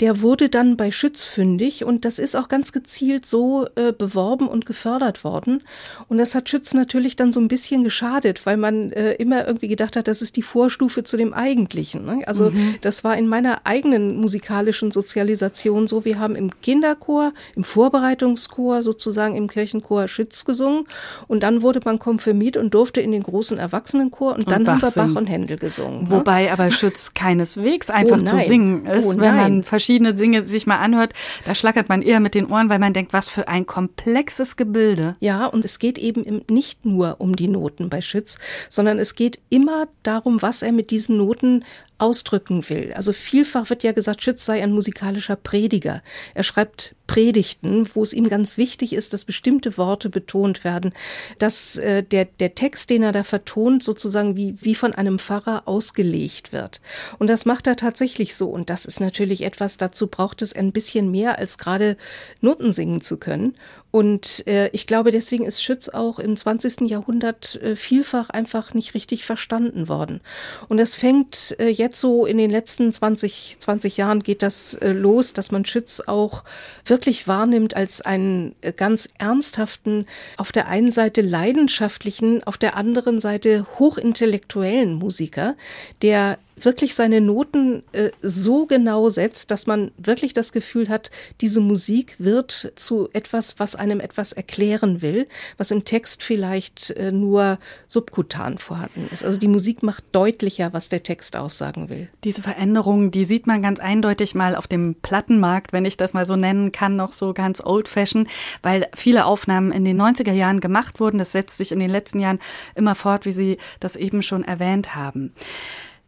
der wurde dann bei Schütz fündig und das ist auch ganz gezielt so beworben und gefördert worden. Und das hat Schütz natürlich dann so ein bisschen geschadet, weil man immer irgendwie gedacht hat, das ist die Vorstufe zu dem Eigentlichen. Ne? Also mhm. das war in meiner meiner eigenen musikalischen Sozialisation so. Wir haben im Kinderchor, im Vorbereitungschor sozusagen im Kirchenchor Schütz gesungen und dann wurde man konfirmiert und durfte in den großen Erwachsenenchor und, und dann Bach haben wir Bach und Händel gesungen. Ne? Wobei ne? aber Schütz keineswegs einfach oh zu singen ist, oh wenn man verschiedene Dinge sich mal anhört, da schlackert man eher mit den Ohren, weil man denkt, was für ein komplexes Gebilde. Ja, und es geht eben nicht nur um die Noten bei Schütz, sondern es geht immer darum, was er mit diesen Noten ausdrücken will. Also vielfach wird ja gesagt, Schütz sei ein musikalischer Prediger. Er schreibt Predigten, wo es ihm ganz wichtig ist, dass bestimmte Worte betont werden, dass äh, der, der Text, den er da vertont, sozusagen wie, wie von einem Pfarrer ausgelegt wird. Und das macht er tatsächlich so. Und das ist natürlich etwas, dazu braucht es ein bisschen mehr, als gerade Noten singen zu können. Und äh, ich glaube, deswegen ist Schütz auch im 20. Jahrhundert äh, vielfach einfach nicht richtig verstanden worden. Und das fängt äh, jetzt so in den letzten 20, 20 Jahren geht das äh, los, dass man Schütz auch wirklich wahrnimmt als einen äh, ganz ernsthaften, auf der einen Seite leidenschaftlichen, auf der anderen Seite hochintellektuellen Musiker, der wirklich seine Noten äh, so genau setzt, dass man wirklich das Gefühl hat, diese Musik wird zu etwas, was einem etwas erklären will, was im Text vielleicht äh, nur subkutan vorhanden ist. Also die Musik macht deutlicher, was der Text aussagen will. Diese Veränderungen, die sieht man ganz eindeutig mal auf dem Plattenmarkt, wenn ich das mal so nennen kann, noch so ganz old-fashioned, weil viele Aufnahmen in den 90er Jahren gemacht wurden. Das setzt sich in den letzten Jahren immer fort, wie Sie das eben schon erwähnt haben.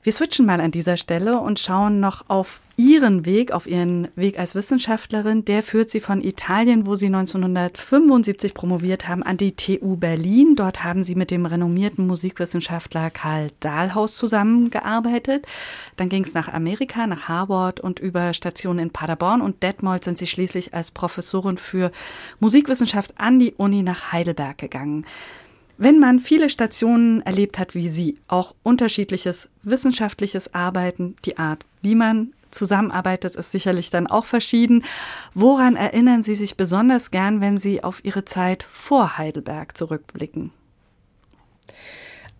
Wir switchen mal an dieser Stelle und schauen noch auf ihren Weg, auf ihren Weg als Wissenschaftlerin. Der führt sie von Italien, wo sie 1975 promoviert haben, an die TU Berlin. Dort haben sie mit dem renommierten Musikwissenschaftler Karl Dahlhaus zusammengearbeitet. Dann ging es nach Amerika, nach Harvard und über Stationen in Paderborn und Detmold sind sie schließlich als Professorin für Musikwissenschaft an die Uni nach Heidelberg gegangen. Wenn man viele Stationen erlebt hat wie Sie, auch unterschiedliches wissenschaftliches Arbeiten, die Art, wie man zusammenarbeitet, ist sicherlich dann auch verschieden. Woran erinnern Sie sich besonders gern, wenn Sie auf Ihre Zeit vor Heidelberg zurückblicken?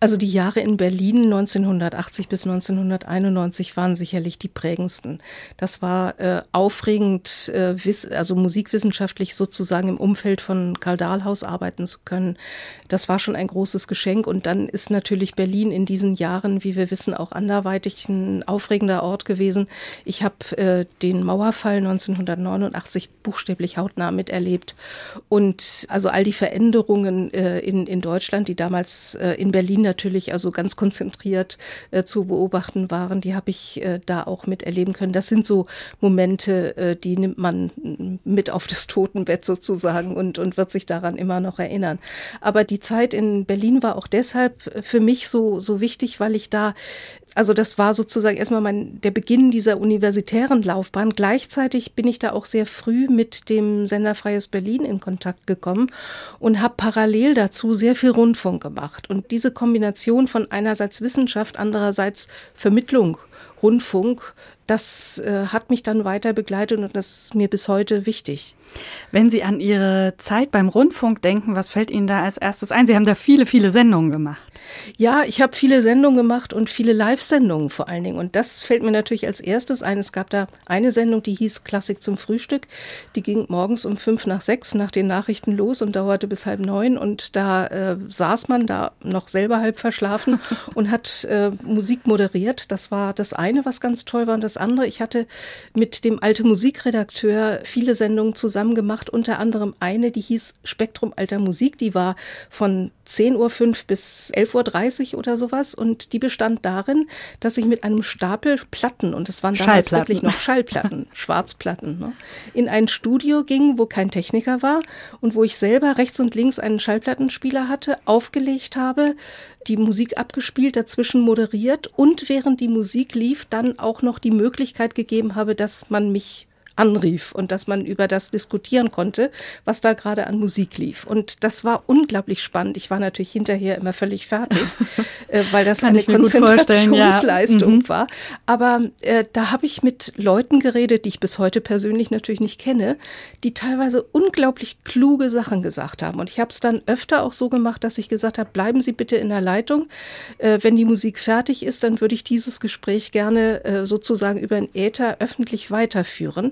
Also die Jahre in Berlin 1980 bis 1991 waren sicherlich die prägendsten. Das war äh, aufregend, äh, also musikwissenschaftlich sozusagen im Umfeld von Karl Dahlhaus arbeiten zu können. Das war schon ein großes Geschenk. Und dann ist natürlich Berlin in diesen Jahren, wie wir wissen, auch anderweitig ein aufregender Ort gewesen. Ich habe äh, den Mauerfall 1989 buchstäblich hautnah miterlebt. Und also all die Veränderungen äh, in, in Deutschland, die damals äh, in Berlin natürlich also ganz konzentriert äh, zu beobachten waren, die habe ich äh, da auch miterleben können. Das sind so Momente, äh, die nimmt man mit auf das Totenbett sozusagen und, und wird sich daran immer noch erinnern. Aber die Zeit in Berlin war auch deshalb für mich so, so wichtig, weil ich da also das war sozusagen erstmal mein, der Beginn dieser universitären Laufbahn. Gleichzeitig bin ich da auch sehr früh mit dem Sender Freies Berlin in Kontakt gekommen und habe parallel dazu sehr viel Rundfunk gemacht. Und diese Kombination von einerseits Wissenschaft, andererseits Vermittlung, Rundfunk, das äh, hat mich dann weiter begleitet und das ist mir bis heute wichtig. Wenn Sie an Ihre Zeit beim Rundfunk denken, was fällt Ihnen da als erstes ein? Sie haben da viele, viele Sendungen gemacht. Ja, ich habe viele Sendungen gemacht und viele Live-Sendungen vor allen Dingen. Und das fällt mir natürlich als erstes ein. Es gab da eine Sendung, die hieß Klassik zum Frühstück. Die ging morgens um fünf nach sechs nach den Nachrichten los und dauerte bis halb neun. Und da äh, saß man da noch selber halb verschlafen und hat äh, Musik moderiert. Das war das eine, was ganz toll war. Und das andere, ich hatte mit dem alte Musikredakteur viele Sendungen zusammen gemacht. Unter anderem eine, die hieß Spektrum alter Musik. Die war von 10.05 Uhr bis 11.30 Uhr oder sowas. Und die bestand darin, dass ich mit einem Stapel Platten, und es waren damals wirklich noch Schallplatten, Schwarzplatten, ne, in ein Studio ging, wo kein Techniker war und wo ich selber rechts und links einen Schallplattenspieler hatte, aufgelegt habe, die Musik abgespielt, dazwischen moderiert und während die Musik lief, dann auch noch die Möglichkeit gegeben habe, dass man mich anrief und dass man über das diskutieren konnte, was da gerade an Musik lief. Und das war unglaublich spannend. Ich war natürlich hinterher immer völlig fertig, äh, weil das eine Konzentrationsleistung ja. mhm. war. Aber äh, da habe ich mit Leuten geredet, die ich bis heute persönlich natürlich nicht kenne, die teilweise unglaublich kluge Sachen gesagt haben. Und ich habe es dann öfter auch so gemacht, dass ich gesagt habe, bleiben Sie bitte in der Leitung. Äh, wenn die Musik fertig ist, dann würde ich dieses Gespräch gerne äh, sozusagen über ein Äther öffentlich weiterführen.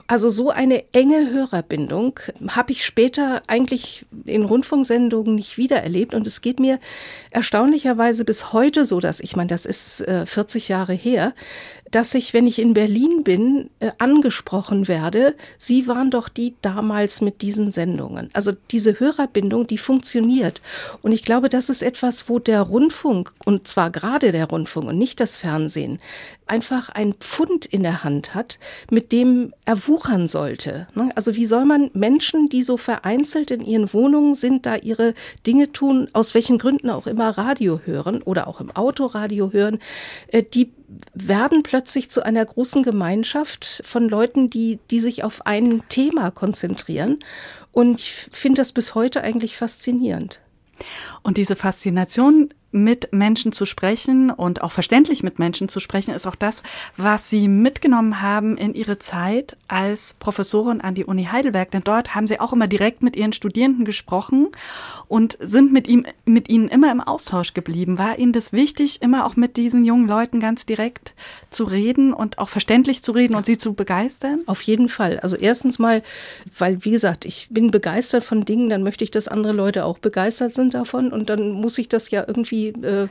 Also so eine enge Hörerbindung habe ich später eigentlich in Rundfunksendungen nicht wiedererlebt. Und es geht mir erstaunlicherweise bis heute so, dass ich meine, das ist äh, 40 Jahre her, dass ich, wenn ich in Berlin bin, äh, angesprochen werde, Sie waren doch die damals mit diesen Sendungen. Also diese Hörerbindung, die funktioniert. Und ich glaube, das ist etwas, wo der Rundfunk, und zwar gerade der Rundfunk und nicht das Fernsehen, einfach ein Pfund in der Hand hat, mit dem er wuchern sollte. Ne? Also wie soll man Menschen, die so vereinzelt in ihren Wohnungen sind, da ihre Dinge tun, aus welchen Gründen auch immer Radio hören oder auch im Autoradio hören, äh, die werden plötzlich zu einer großen Gemeinschaft von Leuten, die, die sich auf ein Thema konzentrieren. Und ich finde das bis heute eigentlich faszinierend. Und diese Faszination mit Menschen zu sprechen und auch verständlich mit Menschen zu sprechen, ist auch das, was Sie mitgenommen haben in Ihre Zeit als Professorin an die Uni Heidelberg. Denn dort haben Sie auch immer direkt mit Ihren Studierenden gesprochen und sind mit, ihm, mit ihnen immer im Austausch geblieben. War Ihnen das wichtig, immer auch mit diesen jungen Leuten ganz direkt zu reden und auch verständlich zu reden und sie zu begeistern? Auf jeden Fall. Also erstens mal, weil, wie gesagt, ich bin begeistert von Dingen, dann möchte ich, dass andere Leute auch begeistert sind davon und dann muss ich das ja irgendwie irgendwie äh,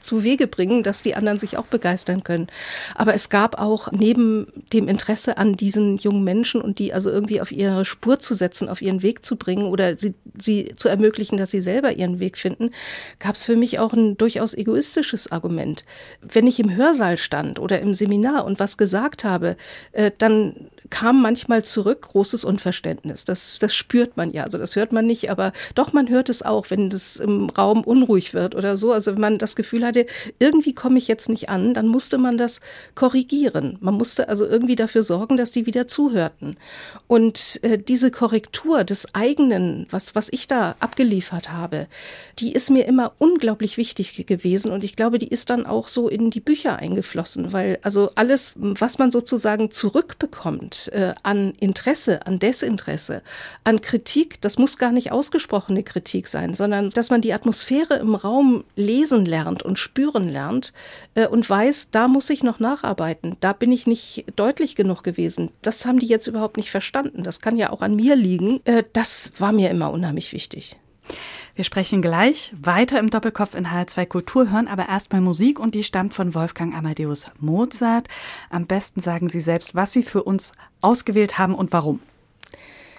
zu Wege bringen, dass die anderen sich auch begeistern können. Aber es gab auch neben dem Interesse an diesen jungen Menschen und die also irgendwie auf ihre Spur zu setzen, auf ihren Weg zu bringen oder sie, sie zu ermöglichen, dass sie selber ihren Weg finden, gab es für mich auch ein durchaus egoistisches Argument. Wenn ich im Hörsaal stand oder im Seminar und was gesagt habe, äh, dann kam manchmal zurück großes Unverständnis. Das, das spürt man ja. Also das hört man nicht, aber doch, man hört es auch, wenn das im Raum unruhig wird oder so. Also wenn man das Gefühl hatte, irgendwie komme ich jetzt nicht an, dann musste man das korrigieren. Man musste also irgendwie dafür sorgen, dass die wieder zuhörten. Und äh, diese Korrektur des eigenen, was, was ich da abgeliefert habe, die ist mir immer unglaublich wichtig gewesen. Und ich glaube, die ist dann auch so in die Bücher eingeflossen, weil also alles, was man sozusagen zurückbekommt, äh, an Interesse, an Desinteresse, an Kritik, das muss gar nicht ausgesprochene Kritik sein, sondern dass man die Atmosphäre im Raum lesen lernt und spüren lernt äh, und weiß, da muss ich noch nacharbeiten, da bin ich nicht deutlich genug gewesen. Das haben die jetzt überhaupt nicht verstanden. Das kann ja auch an mir liegen. Äh, das war mir immer unheimlich wichtig. Wir sprechen gleich weiter im Doppelkopf in H2 Kultur, hören aber erstmal Musik und die stammt von Wolfgang Amadeus Mozart. Am besten sagen Sie selbst, was Sie für uns ausgewählt haben und warum.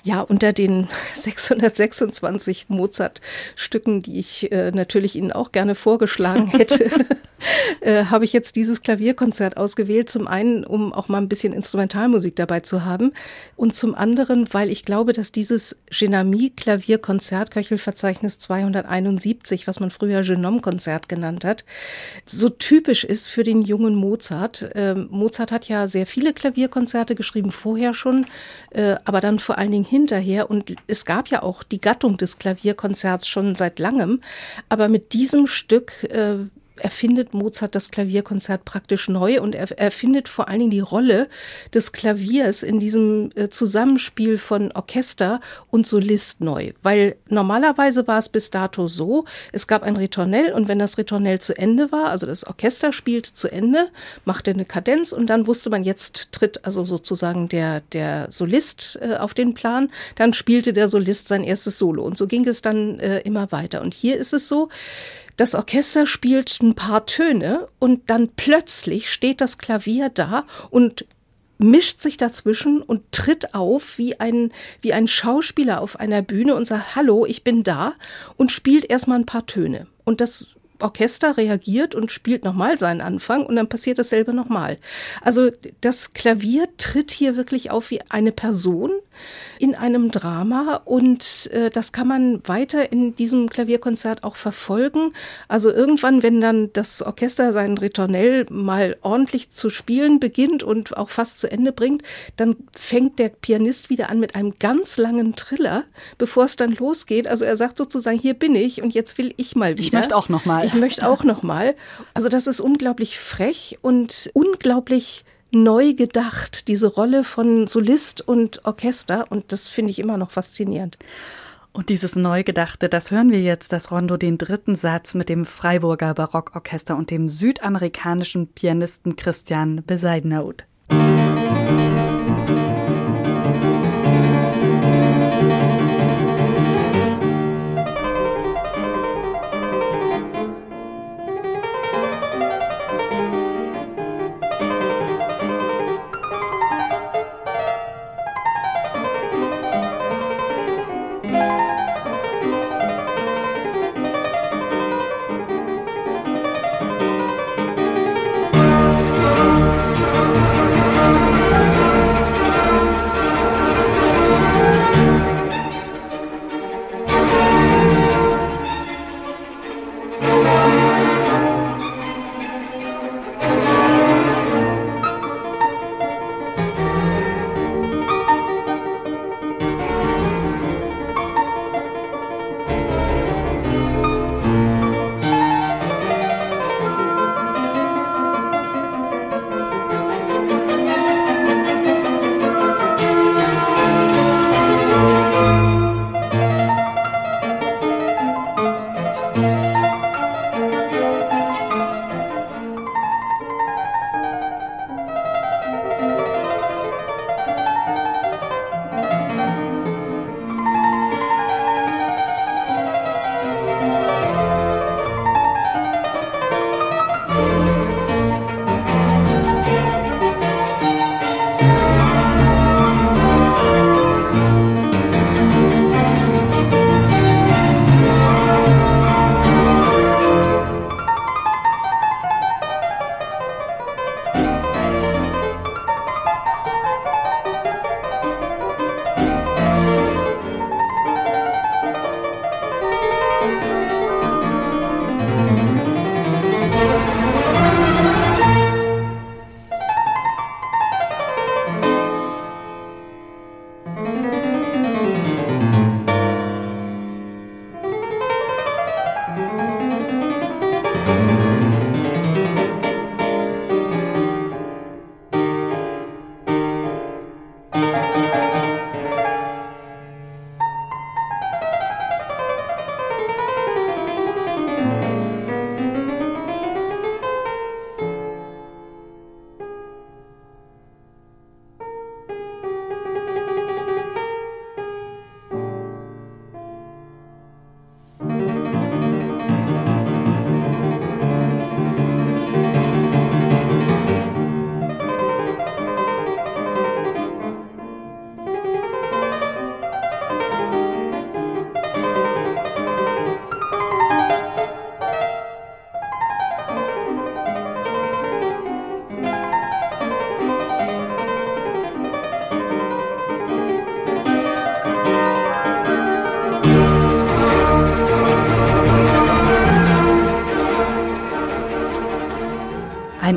Ja, unter den 626 Mozart-Stücken, die ich äh, natürlich Ihnen auch gerne vorgeschlagen hätte, äh, habe ich jetzt dieses Klavierkonzert ausgewählt. Zum einen, um auch mal ein bisschen Instrumentalmusik dabei zu haben und zum anderen, weil ich glaube, dass dieses Genami-Klavierkonzert, Köchelverzeichnis 271, was man früher Genome-Konzert genannt hat, so typisch ist für den jungen Mozart. Ähm, Mozart hat ja sehr viele Klavierkonzerte geschrieben, vorher schon, äh, aber dann vor allen Dingen hinterher. Und es gab ja auch die Gattung des Klavierkonzerts schon seit langem. Aber mit diesem Stück äh, erfindet Mozart das Klavierkonzert praktisch neu und er erfindet vor allen Dingen die Rolle des Klaviers in diesem äh, Zusammenspiel von Orchester und Solist neu. Weil normalerweise war es bis dato so, es gab ein Ritornell und wenn das Ritornell zu Ende war, also das Orchester spielte zu Ende, machte eine Kadenz und dann wusste man, jetzt tritt also sozusagen der, der Solist äh, auf den Plan, dann spielte der Solist sein erstes Solo und so ging es dann äh, immer weiter. Und hier ist es so, das Orchester spielt ein paar Töne und dann plötzlich steht das Klavier da und mischt sich dazwischen und tritt auf wie ein, wie ein Schauspieler auf einer Bühne und sagt, hallo, ich bin da und spielt erstmal ein paar Töne. Und das Orchester reagiert und spielt nochmal seinen Anfang und dann passiert dasselbe nochmal. Also das Klavier tritt hier wirklich auf wie eine Person in einem Drama und äh, das kann man weiter in diesem Klavierkonzert auch verfolgen. Also irgendwann, wenn dann das Orchester sein Ritornell mal ordentlich zu spielen beginnt und auch fast zu Ende bringt, dann fängt der Pianist wieder an mit einem ganz langen Triller, bevor es dann losgeht. Also er sagt sozusagen, hier bin ich und jetzt will ich mal wieder. Ich möchte auch noch mal. Ich möchte auch noch mal. Also das ist unglaublich frech und unglaublich neu gedacht, diese Rolle von Solist und Orchester. Und das finde ich immer noch faszinierend. Und dieses Neugedachte, das hören wir jetzt, das Rondo, den dritten Satz mit dem Freiburger Barockorchester und dem südamerikanischen Pianisten Christian Beseidnaud.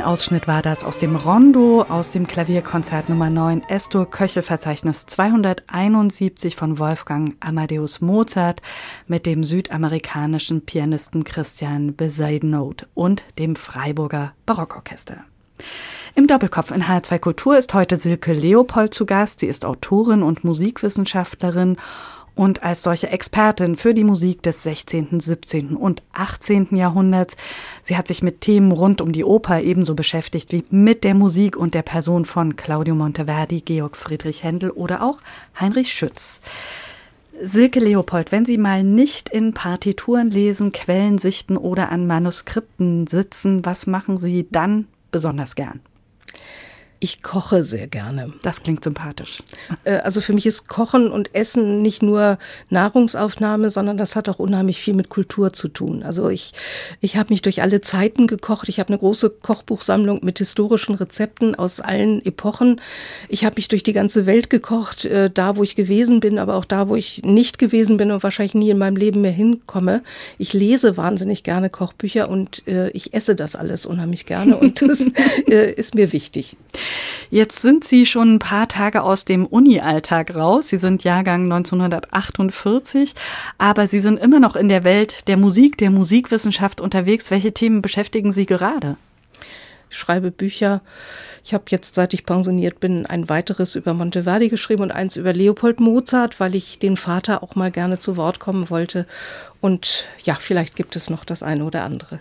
Ausschnitt war das aus dem Rondo, aus dem Klavierkonzert Nummer 9 Estor Köchelverzeichnis 271 von Wolfgang Amadeus Mozart mit dem südamerikanischen Pianisten Christian Besaidnout und dem Freiburger Barockorchester. Im Doppelkopf in HR2 Kultur ist heute Silke Leopold zu Gast. Sie ist Autorin und Musikwissenschaftlerin und als solche Expertin für die Musik des 16., 17. und 18. Jahrhunderts. Sie hat sich mit Themen rund um die Oper ebenso beschäftigt wie mit der Musik und der Person von Claudio Monteverdi, Georg Friedrich Händel oder auch Heinrich Schütz. Silke Leopold, wenn Sie mal nicht in Partituren lesen, Quellen sichten oder an Manuskripten sitzen, was machen Sie dann besonders gern? Ich koche sehr gerne. Das klingt sympathisch. Äh, also für mich ist Kochen und Essen nicht nur Nahrungsaufnahme, sondern das hat auch unheimlich viel mit Kultur zu tun. Also ich, ich habe mich durch alle Zeiten gekocht. Ich habe eine große Kochbuchsammlung mit historischen Rezepten aus allen Epochen. Ich habe mich durch die ganze Welt gekocht, äh, da wo ich gewesen bin, aber auch da, wo ich nicht gewesen bin und wahrscheinlich nie in meinem Leben mehr hinkomme. Ich lese wahnsinnig gerne Kochbücher und äh, ich esse das alles unheimlich gerne und das ist mir wichtig. Jetzt sind Sie schon ein paar Tage aus dem Uni-Alltag raus. Sie sind Jahrgang 1948, aber Sie sind immer noch in der Welt der Musik, der Musikwissenschaft unterwegs. Welche Themen beschäftigen Sie gerade? Ich schreibe Bücher. Ich habe jetzt, seit ich pensioniert bin, ein weiteres über Monteverdi geschrieben und eins über Leopold Mozart, weil ich den Vater auch mal gerne zu Wort kommen wollte. Und ja, vielleicht gibt es noch das eine oder andere.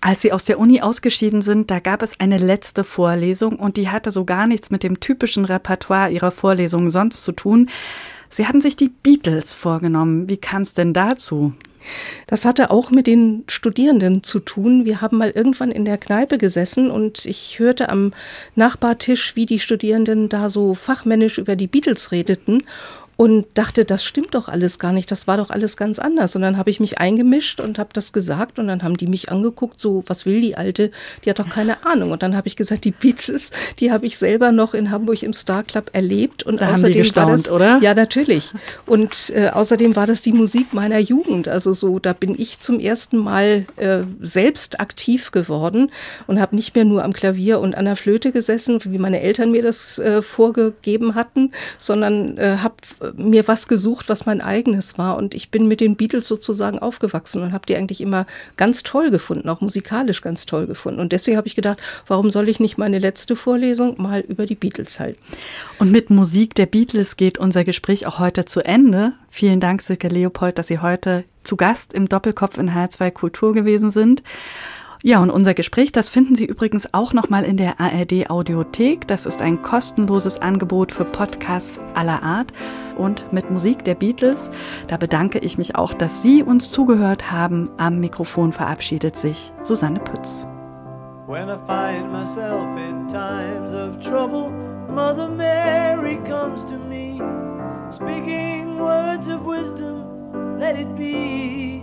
Als Sie aus der Uni ausgeschieden sind, da gab es eine letzte Vorlesung und die hatte so gar nichts mit dem typischen Repertoire Ihrer Vorlesungen sonst zu tun. Sie hatten sich die Beatles vorgenommen. Wie kam es denn dazu? Das hatte auch mit den Studierenden zu tun. Wir haben mal irgendwann in der Kneipe gesessen und ich hörte am Nachbartisch, wie die Studierenden da so fachmännisch über die Beatles redeten und dachte, das stimmt doch alles gar nicht, das war doch alles ganz anders. Und dann habe ich mich eingemischt und habe das gesagt und dann haben die mich angeguckt, so, was will die Alte? Die hat doch keine Ahnung. Und dann habe ich gesagt, die Beatles, die habe ich selber noch in Hamburg im Star Club erlebt. Und da außerdem haben die gestaunt, war das, oder? Ja, natürlich. Und äh, außerdem war das die Musik meiner Jugend. Also so, da bin ich zum ersten Mal äh, selbst aktiv geworden und habe nicht mehr nur am Klavier und an der Flöte gesessen, wie meine Eltern mir das äh, vorgegeben hatten, sondern äh, habe mir was gesucht, was mein eigenes war. Und ich bin mit den Beatles sozusagen aufgewachsen und habe die eigentlich immer ganz toll gefunden, auch musikalisch ganz toll gefunden. Und deswegen habe ich gedacht, warum soll ich nicht meine letzte Vorlesung mal über die Beatles halten? Und mit Musik der Beatles geht unser Gespräch auch heute zu Ende. Vielen Dank, Silke Leopold, dass Sie heute zu Gast im Doppelkopf in H2 Kultur gewesen sind. Ja, und unser Gespräch, das finden Sie übrigens auch nochmal in der ARD Audiothek. Das ist ein kostenloses Angebot für Podcasts aller Art und mit Musik der Beatles. Da bedanke ich mich auch, dass Sie uns zugehört haben. Am Mikrofon verabschiedet sich Susanne Pütz. When I find myself in times of trouble, Mother Mary comes to me, speaking words of wisdom, let it be.